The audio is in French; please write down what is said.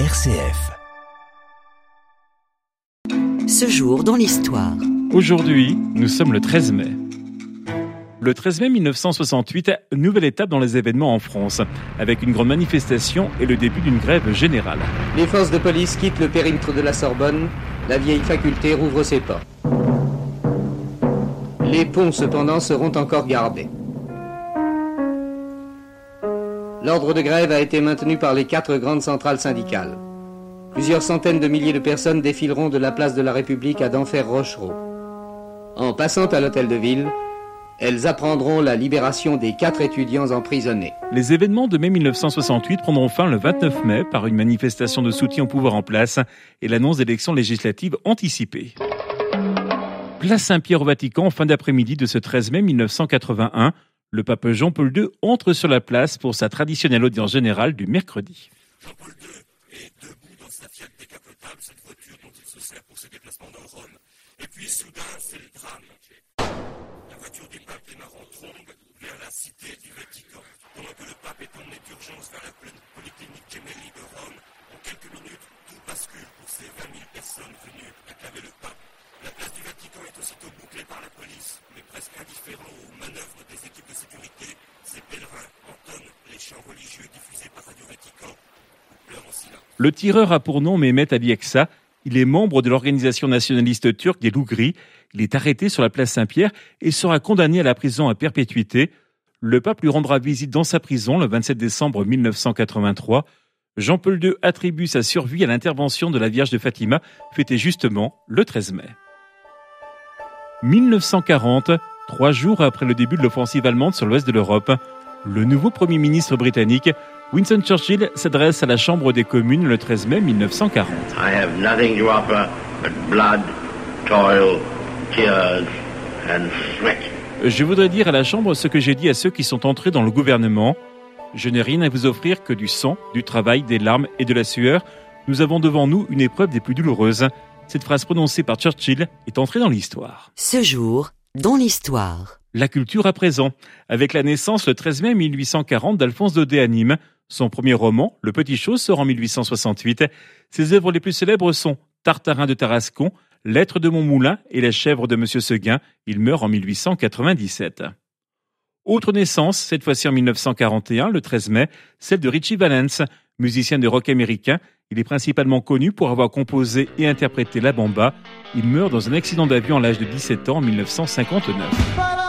RCF. Ce jour dans l'histoire. Aujourd'hui, nous sommes le 13 mai. Le 13 mai 1968, nouvelle étape dans les événements en France, avec une grande manifestation et le début d'une grève générale. Les forces de police quittent le périmètre de la Sorbonne, la vieille faculté rouvre ses portes. Les ponts, cependant, seront encore gardés. L'ordre de grève a été maintenu par les quatre grandes centrales syndicales. Plusieurs centaines de milliers de personnes défileront de la place de la République à d'Enfer Rochereau. En passant à l'hôtel de ville, elles apprendront la libération des quatre étudiants emprisonnés. Les événements de mai 1968 prendront fin le 29 mai par une manifestation de soutien au pouvoir en place et l'annonce d'élections législatives anticipées. Place Saint-Pierre au Vatican fin d'après-midi de ce 13 mai 1981. Le pape Jean-Paul II entre sur la place pour sa traditionnelle audience générale du mercredi. Jean-Paul II est debout dans sa Fiat décapotable, cette voiture dont il se sert pour ses déplacements dans Rome. Et puis soudain, c'est le drame. La voiture du pape démarre en trombe vers la cité du Vatican. Pendant que le pape est emmené d'urgence vers la polyclinique Gemelli de Rome, en quelques minutes, tout bascule pour ces 20 000 personnes venues acclamer le pape. La place du Vatican est aussitôt bouclée par la police, mais presque indifférent aux manœuvres des équipes de sécurité, ces pèlerins entonnent les chants religieux diffusés par Radio Vatican ou pleurent en silence. Le tireur a pour nom Mehmet Ali. Il est membre de l'organisation nationaliste turque des loups gris. Il est arrêté sur la place Saint-Pierre et sera condamné à la prison à perpétuité. Le pape lui rendra visite dans sa prison le 27 décembre 1983. Jean-Paul II attribue sa survie à l'intervention de la Vierge de Fatima, fêtée justement le 13 mai. 1940, trois jours après le début de l'offensive allemande sur l'ouest de l'Europe, le nouveau Premier ministre britannique, Winston Churchill, s'adresse à la Chambre des communes le 13 mai 1940. I have nothing to offer but blood, toil, tears, and sweat. Je voudrais dire à la Chambre ce que j'ai dit à ceux qui sont entrés dans le gouvernement. Je n'ai rien à vous offrir que du sang, du travail, des larmes et de la sueur. Nous avons devant nous une épreuve des plus douloureuses. Cette phrase prononcée par Churchill est entrée dans l'histoire. Ce jour dans l'histoire. La culture à présent, avec la naissance le 13 mai 1840 d'Alphonse Daudet à Nîmes. Son premier roman, Le Petit Chose, sort en 1868. Ses œuvres les plus célèbres sont Tartarin de Tarascon, Lettres de mon moulin et La chèvre de Monsieur Seguin. Il meurt en 1897. Autre naissance, cette fois-ci en 1941, le 13 mai, celle de Richie Valens, musicien de rock américain. Il est principalement connu pour avoir composé et interprété la bamba. Il meurt dans un accident d'avion à l'âge de 17 ans en 1959.